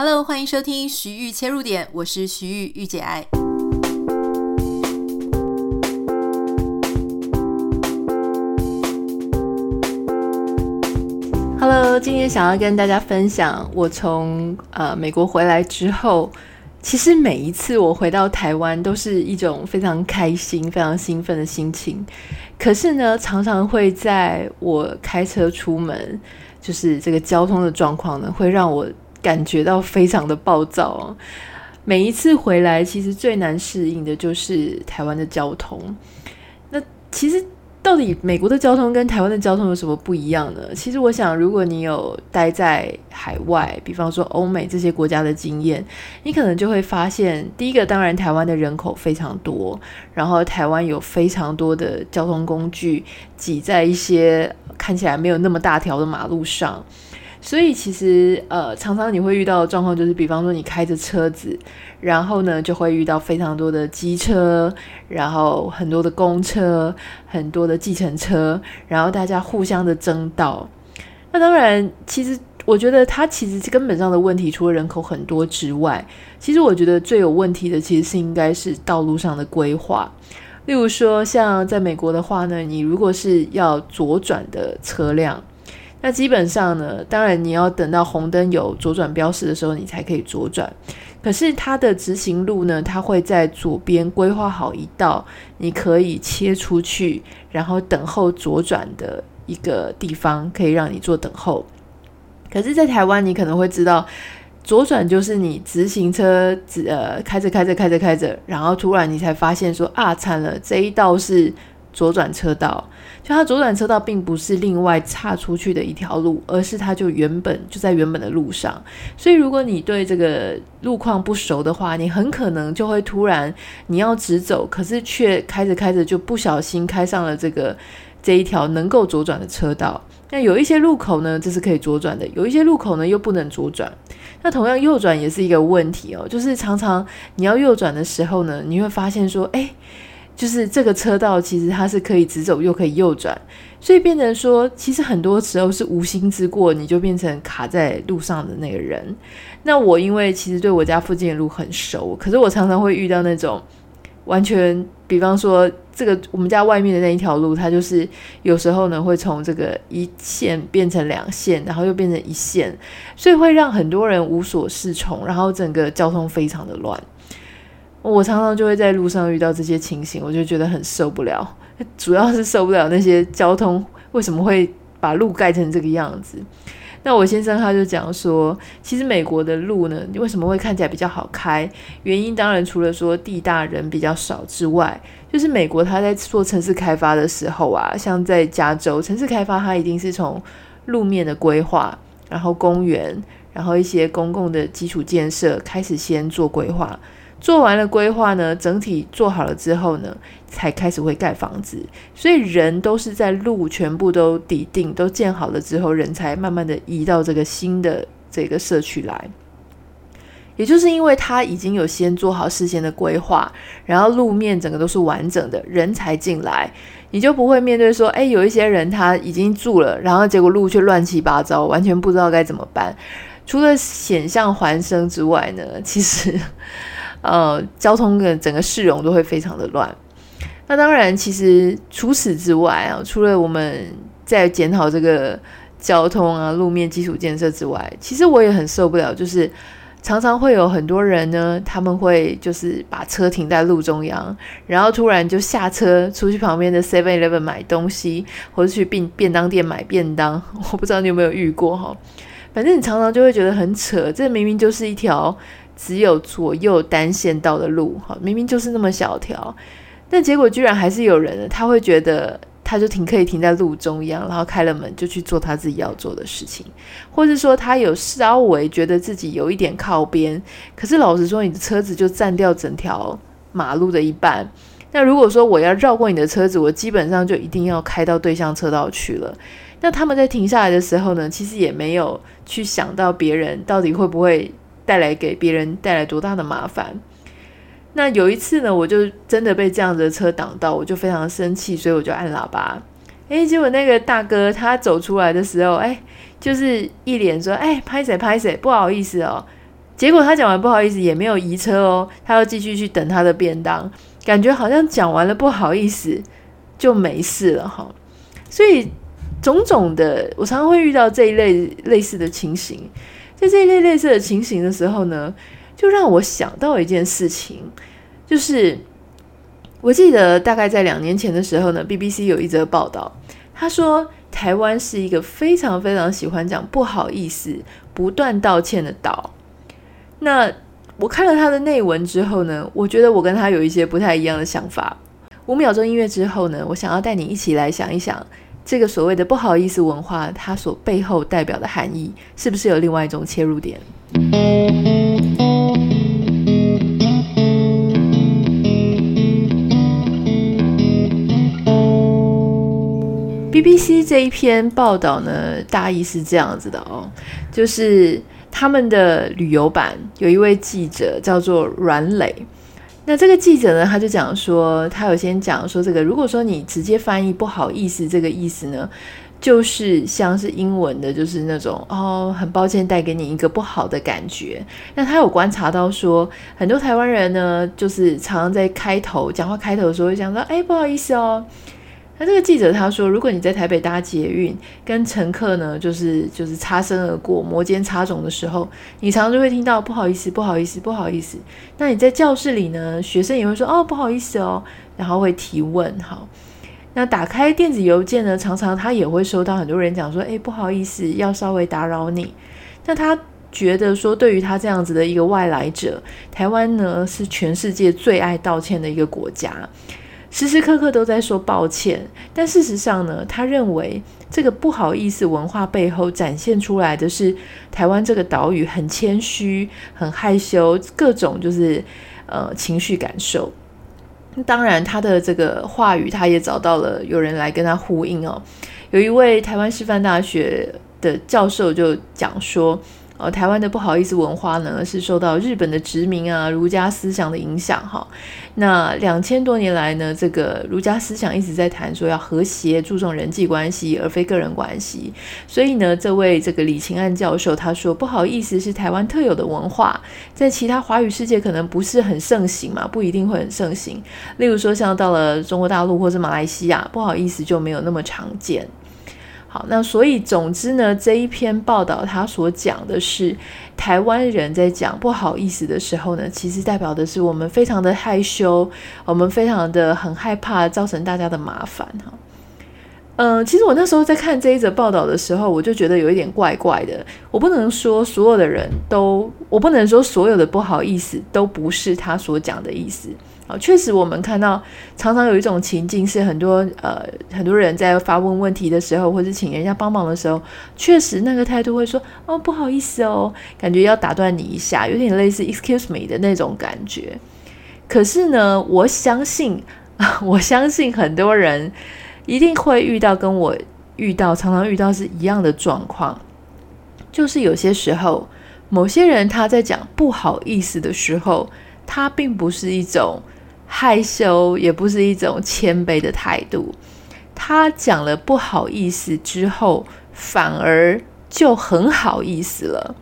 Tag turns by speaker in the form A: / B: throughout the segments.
A: Hello，欢迎收听徐玉切入点，我是徐玉御姐爱。Hello，今天想要跟大家分享，我从呃美国回来之后，其实每一次我回到台湾，都是一种非常开心、非常兴奋的心情。可是呢，常常会在我开车出门，就是这个交通的状况呢，会让我。感觉到非常的暴躁啊！每一次回来，其实最难适应的就是台湾的交通。那其实到底美国的交通跟台湾的交通有什么不一样呢？其实我想，如果你有待在海外，比方说欧美这些国家的经验，你可能就会发现，第一个，当然台湾的人口非常多，然后台湾有非常多的交通工具挤在一些看起来没有那么大条的马路上。所以其实呃，常常你会遇到的状况就是，比方说你开着车子，然后呢就会遇到非常多的机车，然后很多的公车，很多的计程车，然后大家互相的争道。那当然，其实我觉得它其实根本上的问题，除了人口很多之外，其实我觉得最有问题的其实是应该是道路上的规划。例如说，像在美国的话呢，你如果是要左转的车辆。那基本上呢，当然你要等到红灯有左转标识的时候，你才可以左转。可是它的直行路呢，它会在左边规划好一道，你可以切出去，然后等候左转的一个地方，可以让你做等候。可是，在台湾，你可能会知道，左转就是你直行车，呃，开着开着开着开着，然后突然你才发现说啊，惨了，这一道是。左转车道，就它左转车道并不是另外岔出去的一条路，而是它就原本就在原本的路上。所以如果你对这个路况不熟的话，你很可能就会突然你要直走，可是却开着开着就不小心开上了这个这一条能够左转的车道。那有一些路口呢，这是可以左转的；有一些路口呢，又不能左转。那同样右转也是一个问题哦，就是常常你要右转的时候呢，你会发现说，哎。就是这个车道，其实它是可以直走又可以右转，所以变成说，其实很多时候是无心之过，你就变成卡在路上的那个人。那我因为其实对我家附近的路很熟，可是我常常会遇到那种完全，比方说这个我们家外面的那一条路，它就是有时候呢会从这个一线变成两线，然后又变成一线，所以会让很多人无所适从，然后整个交通非常的乱。我常常就会在路上遇到这些情形，我就觉得很受不了。主要是受不了那些交通为什么会把路盖成这个样子。那我先生他就讲说，其实美国的路呢，为什么会看起来比较好开？原因当然除了说地大人比较少之外，就是美国他在做城市开发的时候啊，像在加州城市开发，它一定是从路面的规划，然后公园，然后一些公共的基础建设开始先做规划。做完了规划呢，整体做好了之后呢，才开始会盖房子。所以人都是在路全部都底定、都建好了之后，人才慢慢的移到这个新的这个社区来。也就是因为他已经有先做好事先的规划，然后路面整个都是完整的，人才进来，你就不会面对说，哎，有一些人他已经住了，然后结果路却乱七八糟，完全不知道该怎么办。除了险象环生之外呢，其实。呃，交通的整个市容都会非常的乱。那当然，其实除此之外啊，除了我们在检讨这个交通啊、路面基础建设之外，其实我也很受不了，就是常常会有很多人呢，他们会就是把车停在路中央，然后突然就下车出去旁边的 Seven Eleven 买东西，或者去便便当店买便当。我不知道你有没有遇过哈？反正你常常就会觉得很扯，这明明就是一条。只有左右单线道的路，哈，明明就是那么小条，但结果居然还是有人，他会觉得他就停可以停在路中央，然后开了门就去做他自己要做的事情，或是说他有稍微觉得自己有一点靠边，可是老实说，你的车子就占掉整条马路的一半。那如果说我要绕过你的车子，我基本上就一定要开到对向车道去了。那他们在停下来的时候呢，其实也没有去想到别人到底会不会。带来给别人带来多大的麻烦？那有一次呢，我就真的被这样子的车挡到，我就非常生气，所以我就按喇叭。诶，结果那个大哥他走出来的时候，诶，就是一脸说：“诶，拍谁拍谁，不好意思哦。”结果他讲完不好意思也没有移车哦，他要继续去等他的便当，感觉好像讲完了不好意思就没事了哈。所以种种的，我常常会遇到这一类类似的情形。在这一类类似的情形的时候呢，就让我想到一件事情，就是我记得大概在两年前的时候呢，BBC 有一则报道，他说台湾是一个非常非常喜欢讲不好意思、不断道歉的岛。那我看了他的内文之后呢，我觉得我跟他有一些不太一样的想法。五秒钟音乐之后呢，我想要带你一起来想一想，这个所谓的不好意思文化，它所背后代表的含义，是不是有另外一种切入点？BBC 这一篇报道呢，大意是这样子的哦，就是。他们的旅游版有一位记者叫做阮磊，那这个记者呢，他就讲说，他有先讲说，这个如果说你直接翻译不好意思，这个意思呢，就是像是英文的，就是那种哦，很抱歉带给你一个不好的感觉。那他有观察到说，很多台湾人呢，就是常常在开头讲话开头的时候会讲说，哎，不好意思哦。那这个记者他说，如果你在台北搭捷运，跟乘客呢，就是就是擦身而过，摩肩擦踵的时候，你常常就会听到不好意思，不好意思，不好意思。那你在教室里呢，学生也会说哦，不好意思哦，然后会提问。好，那打开电子邮件呢，常常他也会收到很多人讲说，诶，不好意思，要稍微打扰你。那他觉得说，对于他这样子的一个外来者，台湾呢是全世界最爱道歉的一个国家。时时刻刻都在说抱歉，但事实上呢，他认为这个不好意思文化背后展现出来的是台湾这个岛屿很谦虚、很害羞，各种就是呃情绪感受。当然，他的这个话语他也找到了有人来跟他呼应哦。有一位台湾师范大学的教授就讲说。呃，台湾的不好意思文化呢，是受到日本的殖民啊、儒家思想的影响哈。那两千多年来呢，这个儒家思想一直在谈说要和谐、注重人际关系，而非个人关系。所以呢，这位这个李清安教授他说，不好意思是台湾特有的文化，在其他华语世界可能不是很盛行嘛，不一定会很盛行。例如说，像到了中国大陆或是马来西亚，不好意思就没有那么常见。好，那所以总之呢，这一篇报道他所讲的是台湾人在讲不好意思的时候呢，其实代表的是我们非常的害羞，我们非常的很害怕造成大家的麻烦哈。嗯，其实我那时候在看这一则报道的时候，我就觉得有一点怪怪的。我不能说所有的人都，我不能说所有的不好意思都不是他所讲的意思。啊，确实，我们看到常常有一种情境是很多呃很多人在发问问题的时候，或者请人家帮忙的时候，确实那个态度会说哦不好意思哦，感觉要打断你一下，有点类似 excuse me 的那种感觉。可是呢，我相信 我相信很多人一定会遇到跟我遇到常常遇到是一样的状况，就是有些时候某些人他在讲不好意思的时候，他并不是一种。害羞也不是一种谦卑的态度。他讲了不好意思之后，反而就很好意思了。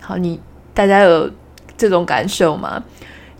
A: 好，你大家有这种感受吗？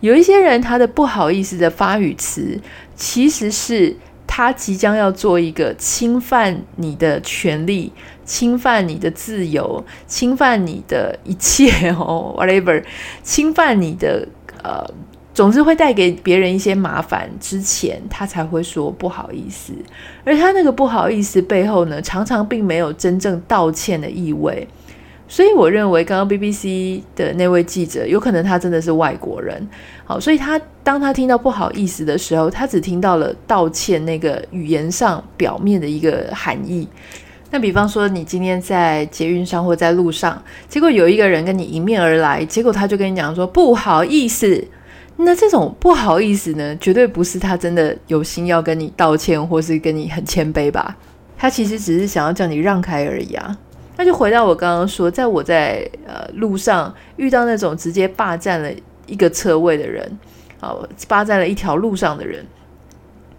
A: 有一些人他的不好意思的发语词，其实是他即将要做一个侵犯你的权利、侵犯你的自由、侵犯你的一切 哦，whatever，侵犯你的呃。总之会带给别人一些麻烦，之前他才会说不好意思，而他那个不好意思背后呢，常常并没有真正道歉的意味。所以我认为，刚刚 BBC 的那位记者，有可能他真的是外国人。好，所以他当他听到不好意思的时候，他只听到了道歉那个语言上表面的一个含义。那比方说，你今天在捷运上或在路上，结果有一个人跟你迎面而来，结果他就跟你讲说不好意思。那这种不好意思呢，绝对不是他真的有心要跟你道歉，或是跟你很谦卑吧？他其实只是想要叫你让开而已啊。那就回到我刚刚说，在我在呃路上遇到那种直接霸占了一个车位的人，啊，霸占了一条路上的人，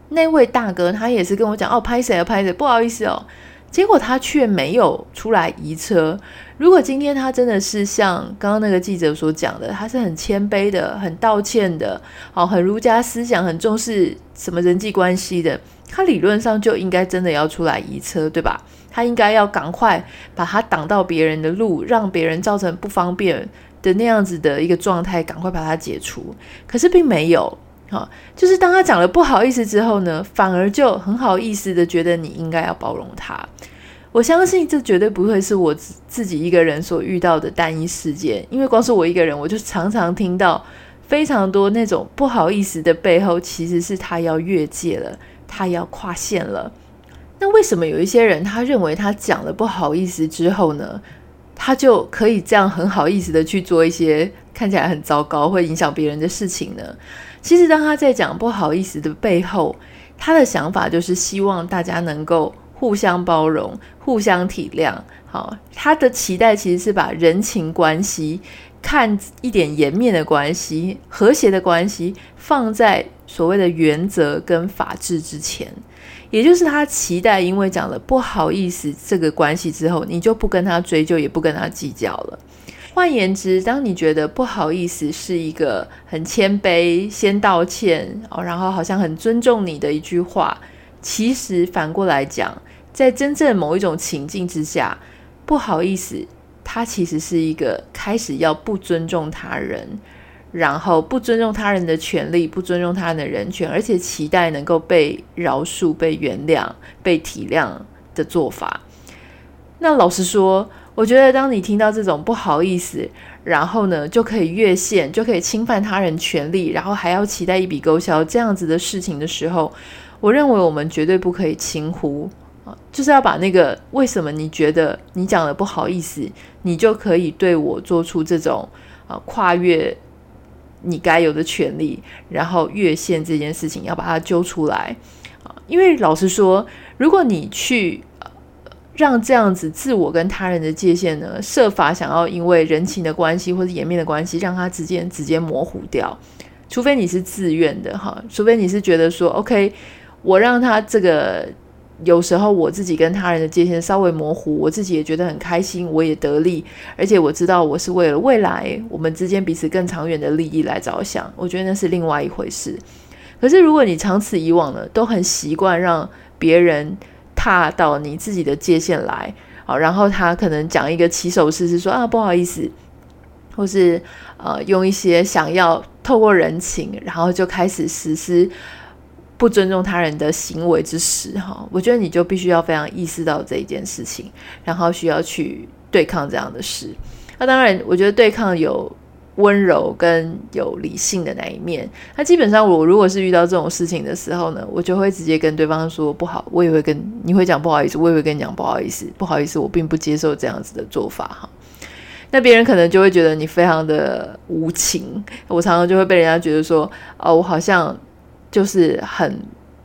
A: 那位大哥他也是跟我讲哦，拍谁啊拍谁，不好意思哦。结果他却没有出来移车。如果今天他真的是像刚刚那个记者所讲的，他是很谦卑的、很道歉的，好，很儒家思想、很重视什么人际关系的，他理论上就应该真的要出来移车，对吧？他应该要赶快把他挡到别人的路，让别人造成不方便的那样子的一个状态，赶快把它解除。可是并没有，好，就是当他讲了不好意思之后呢，反而就很好意思的觉得你应该要包容他。我相信这绝对不会是我自己一个人所遇到的单一事件，因为光是我一个人，我就常常听到非常多那种不好意思的背后，其实是他要越界了，他要跨线了。那为什么有一些人他认为他讲了不好意思之后呢，他就可以这样很好意思的去做一些看起来很糟糕、会影响别人的事情呢？其实当他在讲不好意思的背后，他的想法就是希望大家能够互相包容、互相体谅。好，他的期待其实是把人情关系、看一点颜面的关系、和谐的关系放在所谓的原则跟法治之前。也就是他期待，因为讲了不好意思这个关系之后，你就不跟他追究，也不跟他计较了。换言之，当你觉得不好意思是一个很谦卑、先道歉哦，然后好像很尊重你的一句话，其实反过来讲，在真正某一种情境之下，不好意思，他其实是一个开始要不尊重他人。然后不尊重他人的权利，不尊重他人的人权，而且期待能够被饶恕、被原谅、被体谅的做法。那老实说，我觉得当你听到这种不好意思，然后呢就可以越线，就可以侵犯他人权利，然后还要期待一笔勾销这样子的事情的时候，我认为我们绝对不可以轻忽，就是要把那个为什么你觉得你讲的不好意思，你就可以对我做出这种啊跨越。你该有的权利，然后越线这件事情要把它揪出来啊！因为老实说，如果你去让这样子自我跟他人的界限呢，设法想要因为人情的关系或者颜面的关系，让它之间直接模糊掉，除非你是自愿的哈，除非你是觉得说，OK，我让他这个。有时候我自己跟他人的界限稍微模糊，我自己也觉得很开心，我也得利，而且我知道我是为了未来我们之间彼此更长远的利益来着想，我觉得那是另外一回事。可是如果你长此以往呢，都很习惯让别人踏到你自己的界限来，好，然后他可能讲一个起手式是说啊不好意思，或是呃用一些想要透过人情，然后就开始实施。不尊重他人的行为之时，哈，我觉得你就必须要非常意识到这一件事情，然后需要去对抗这样的事。那当然，我觉得对抗有温柔跟有理性的那一面。那基本上，我如果是遇到这种事情的时候呢，我就会直接跟对方说不好，我也会跟你会讲不好意思，我也会跟你讲不好意思，不好意思，我并不接受这样子的做法，哈。那别人可能就会觉得你非常的无情。我常常就会被人家觉得说，哦，我好像。就是很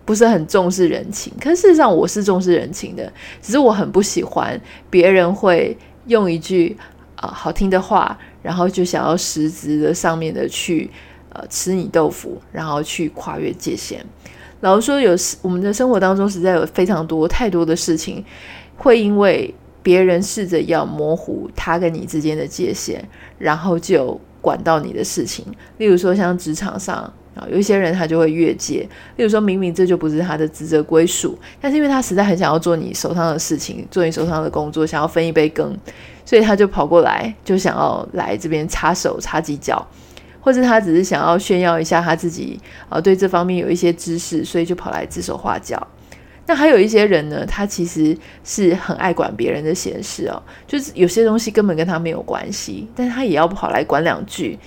A: 不是很重视人情，可事实上我是重视人情的，只是我很不喜欢别人会用一句啊、好听的话，然后就想要实质的上面的去呃吃你豆腐，然后去跨越界限。老实说，有我们的生活当中实在有非常多太多的事情，会因为别人试着要模糊他跟你之间的界限，然后就管到你的事情。例如说，像职场上。啊，有一些人他就会越界，例如说明明这就不是他的职责归属，但是因为他实在很想要做你手上的事情，做你手上的工作，想要分一杯羹，所以他就跑过来，就想要来这边插手插几脚，或者他只是想要炫耀一下他自己啊，对这方面有一些知识，所以就跑来指手画脚。那还有一些人呢，他其实是很爱管别人的闲事哦，就是有些东西根本跟他没有关系，但是他也要跑来管两句。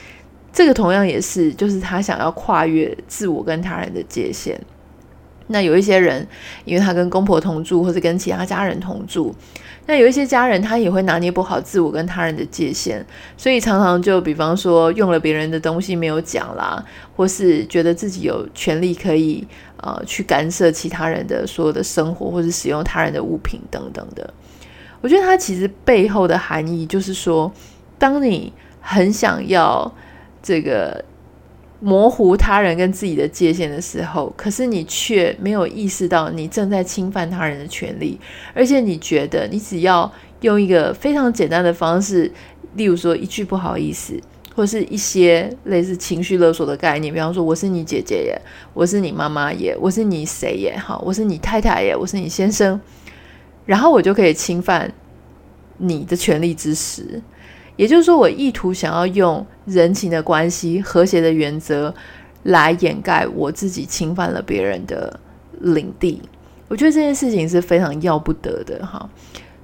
A: 这个同样也是，就是他想要跨越自我跟他人的界限。那有一些人，因为他跟公婆同住，或者跟其他家人同住，那有一些家人他也会拿捏不好自我跟他人的界限，所以常常就比方说用了别人的东西没有讲啦，或是觉得自己有权利可以呃去干涉其他人的所有的生活，或是使用他人的物品等等的。我觉得他其实背后的含义就是说，当你很想要。这个模糊他人跟自己的界限的时候，可是你却没有意识到你正在侵犯他人的权利，而且你觉得你只要用一个非常简单的方式，例如说一句不好意思，或是一些类似情绪勒索的概念，比方说我是你姐姐耶，我是你妈妈耶，我是你谁耶，好，我是你太太耶，我是你先生，然后我就可以侵犯你的权利之时。也就是说，我意图想要用人情的关系、和谐的原则来掩盖我自己侵犯了别人的领地。我觉得这件事情是非常要不得的哈。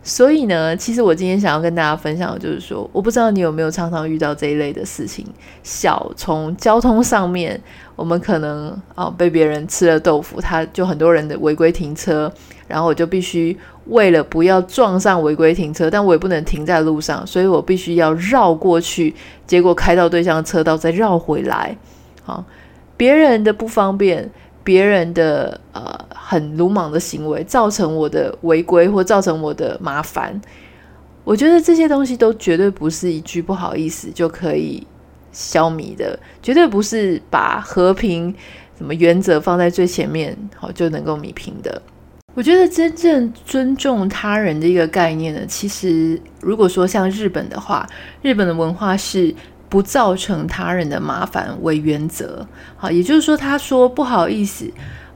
A: 所以呢，其实我今天想要跟大家分享的就是说，我不知道你有没有常常遇到这一类的事情。小从交通上面，我们可能啊、被别人吃了豆腐，他就很多人的违规停车。然后我就必须为了不要撞上违规停车，但我也不能停在路上，所以我必须要绕过去，结果开到对向车道再绕回来。好，别人的不方便，别人的呃很鲁莽的行为，造成我的违规或造成我的麻烦。我觉得这些东西都绝对不是一句不好意思就可以消弭的，绝对不是把和平什么原则放在最前面，好就能够弭平的。我觉得真正尊重他人的一个概念呢，其实如果说像日本的话，日本的文化是不造成他人的麻烦为原则。好，也就是说，他说不好意思，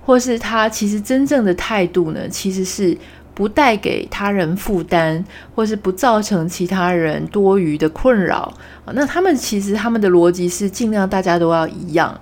A: 或是他其实真正的态度呢，其实是不带给他人负担，或是不造成其他人多余的困扰。那他们其实他们的逻辑是尽量大家都要一样。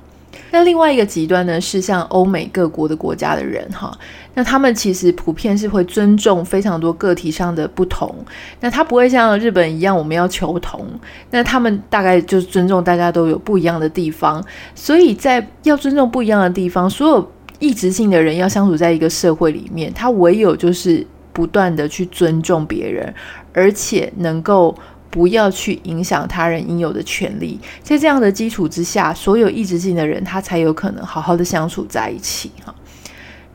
A: 那另外一个极端呢，是像欧美各国的国家的人哈，那他们其实普遍是会尊重非常多个体上的不同，那他不会像日本一样，我们要求同，那他们大概就是尊重大家都有不一样的地方，所以在要尊重不一样的地方，所有异质性的人要相处在一个社会里面，他唯有就是不断的去尊重别人，而且能够。不要去影响他人应有的权利，在这样的基础之下，所有异质性的人他才有可能好好的相处在一起哈。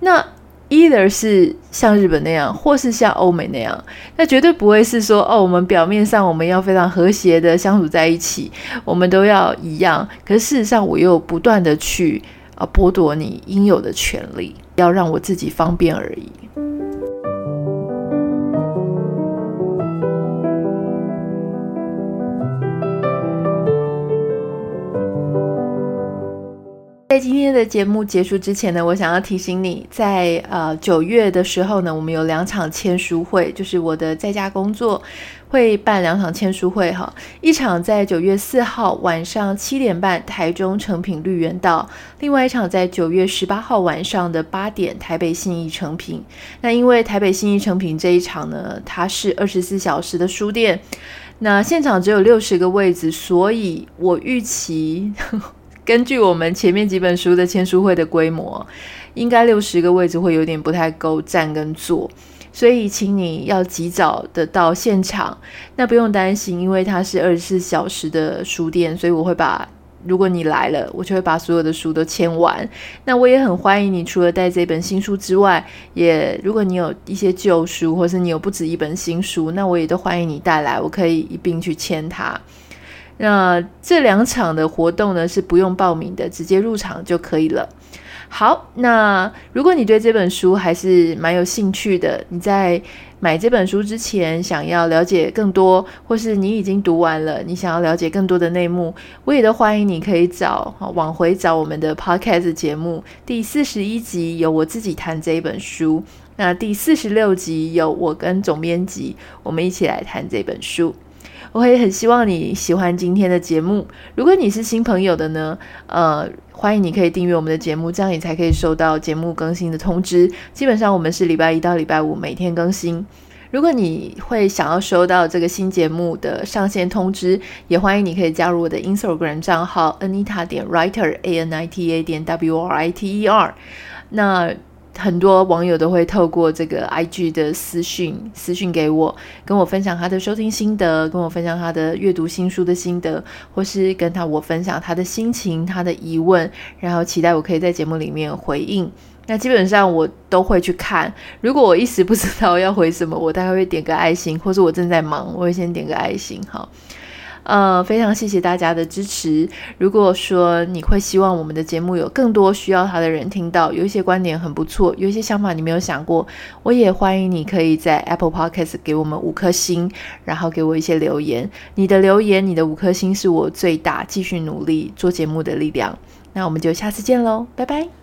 A: 那 either 是像日本那样，或是像欧美那样，那绝对不会是说哦，我们表面上我们要非常和谐的相处在一起，我们都要一样。可是事实上，我又不断的去啊剥夺你应有的权利，要让我自己方便而已。今天的节目结束之前呢，我想要提醒你在，呃九月的时候呢，我们有两场签书会，就是我的在家工作会办两场签书会哈，一场在九月四号晚上七点半台中诚品绿园道，另外一场在九月十八号晚上的八点台北信义诚品。那因为台北信义诚品这一场呢，它是二十四小时的书店，那现场只有六十个位置，所以我预期。根据我们前面几本书的签书会的规模，应该六十个位置会有点不太够站跟坐，所以请你要及早的到现场。那不用担心，因为它是二十四小时的书店，所以我会把，如果你来了，我就会把所有的书都签完。那我也很欢迎你，除了带这本新书之外，也如果你有一些旧书，或是你有不止一本新书，那我也都欢迎你带来，我可以一并去签它。那这两场的活动呢，是不用报名的，直接入场就可以了。好，那如果你对这本书还是蛮有兴趣的，你在买这本书之前想要了解更多，或是你已经读完了，你想要了解更多的内幕，我也都欢迎你可以找往回找我们的 Podcast 节目，第四十一集有我自己谈这一本书，那第四十六集有我跟总编辑我们一起来谈这本书。我也很希望你喜欢今天的节目。如果你是新朋友的呢，呃，欢迎你可以订阅我们的节目，这样你才可以收到节目更新的通知。基本上我们是礼拜一到礼拜五每天更新。如果你会想要收到这个新节目的上线通知，也欢迎你可以加入我的 Instagram 账号 Anita 点 Writer A N I T A 点 W R I T E R。那很多网友都会透过这个 IG 的私讯私讯给我，跟我分享他的收听心得，跟我分享他的阅读新书的心得，或是跟他我分享他的心情、他的疑问，然后期待我可以在节目里面回应。那基本上我都会去看，如果我一时不知道要回什么，我大概会点个爱心，或是我正在忙，我会先点个爱心。好。呃，非常谢谢大家的支持。如果说你会希望我们的节目有更多需要他的人听到，有一些观点很不错，有一些想法你没有想过，我也欢迎你可以在 Apple Podcast 给我们五颗星，然后给我一些留言。你的留言，你的五颗星是我最大继续努力做节目的力量。那我们就下次见喽，拜拜。